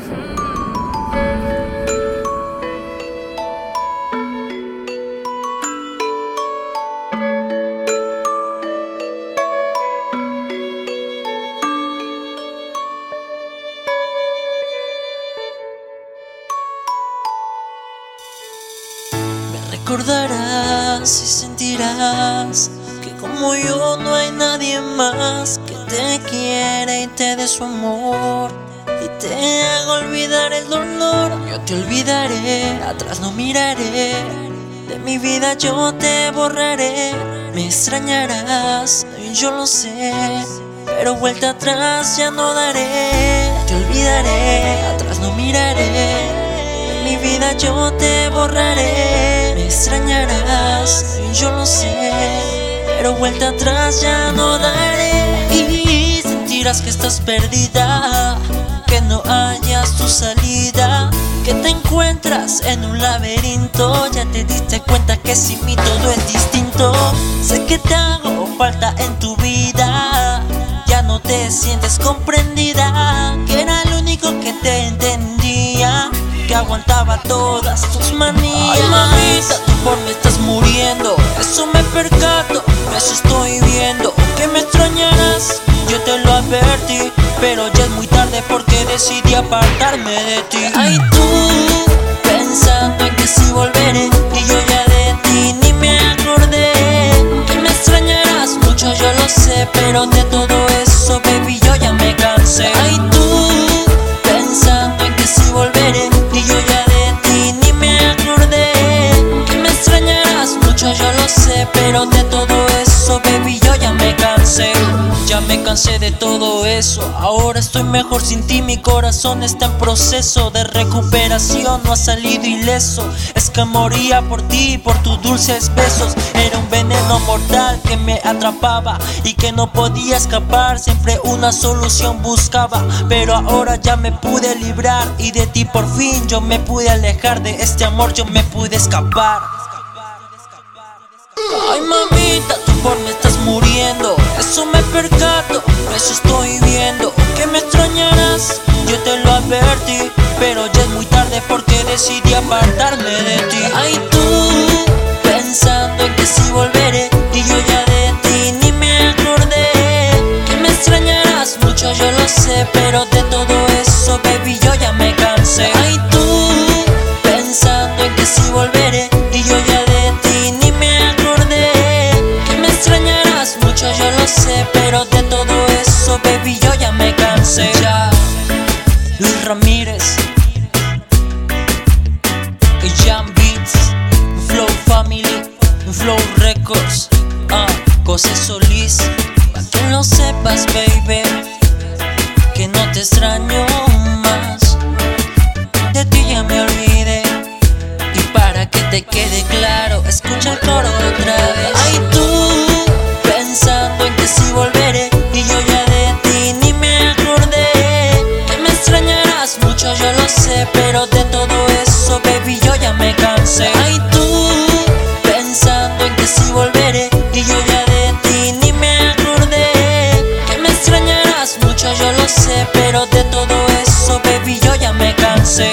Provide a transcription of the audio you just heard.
Me recordarás y sentirás que como yo no hay nadie más que te quiera y te dé su amor y te haga olvidar el dolor. Yo te olvidaré, atrás no miraré, de mi vida yo te borraré. Me extrañarás, yo lo sé, pero vuelta atrás ya no daré. Te olvidaré, atrás no miraré mi vida yo te borraré. Me extrañarás, yo lo sé, pero vuelta atrás ya no daré. Y sentirás que estás perdida, que no hayas tu salida, que te encuentras en un laberinto. Ya te diste cuenta que sin mí todo es distinto. Sé que te hago falta en tu vida. Ya no te sientes comprendida, que era el único que te entendía que aguantaba todas tus manías. Ay, mamita, tú por mí estás muriendo. Eso me percato, eso estoy viendo. Que me extrañarás, yo te lo advertí. Pero ya es muy tarde porque decidí apartarme de ti. Ay, tú, pensando en que si volveré. Y yo ya de ti ni me acordé. Que me extrañarás mucho, yo lo sé. Pero de todo eso, baby, yo ya me cansé. De todo eso. Ahora estoy mejor sin ti Mi corazón está en proceso de recuperación. No ha salido ileso Es que moría por ti, por tus dulces besos. Era un veneno mortal que me atrapaba Y que no podía escapar. Siempre una solución buscaba Pero ahora ya me pude librar. Y de ti por fin yo me pude alejar de este amor, yo me pude escapar. Ay mamita, tú por pero ya es muy tarde porque decidí apartarme de ti. Ay tú, pensando en que si volveré y yo ya de ti ni me acordé. Que me extrañarás mucho, yo lo sé, pero de todo eso, baby, yo ya me cansé. Ay tú, pensando en que si volveré y yo ya de ti ni me acordé. Que me extrañarás mucho, yo lo sé, pero de todo eso, baby, yo ya me cansé. Ya, Luis Ramírez, Records, ah, José Solís, para que lo sepas, baby, que no te extraño más. De ti ya me olvidé. Y para que te quede claro, escucha el coro pero de todo eso, baby, yo ya me cansé.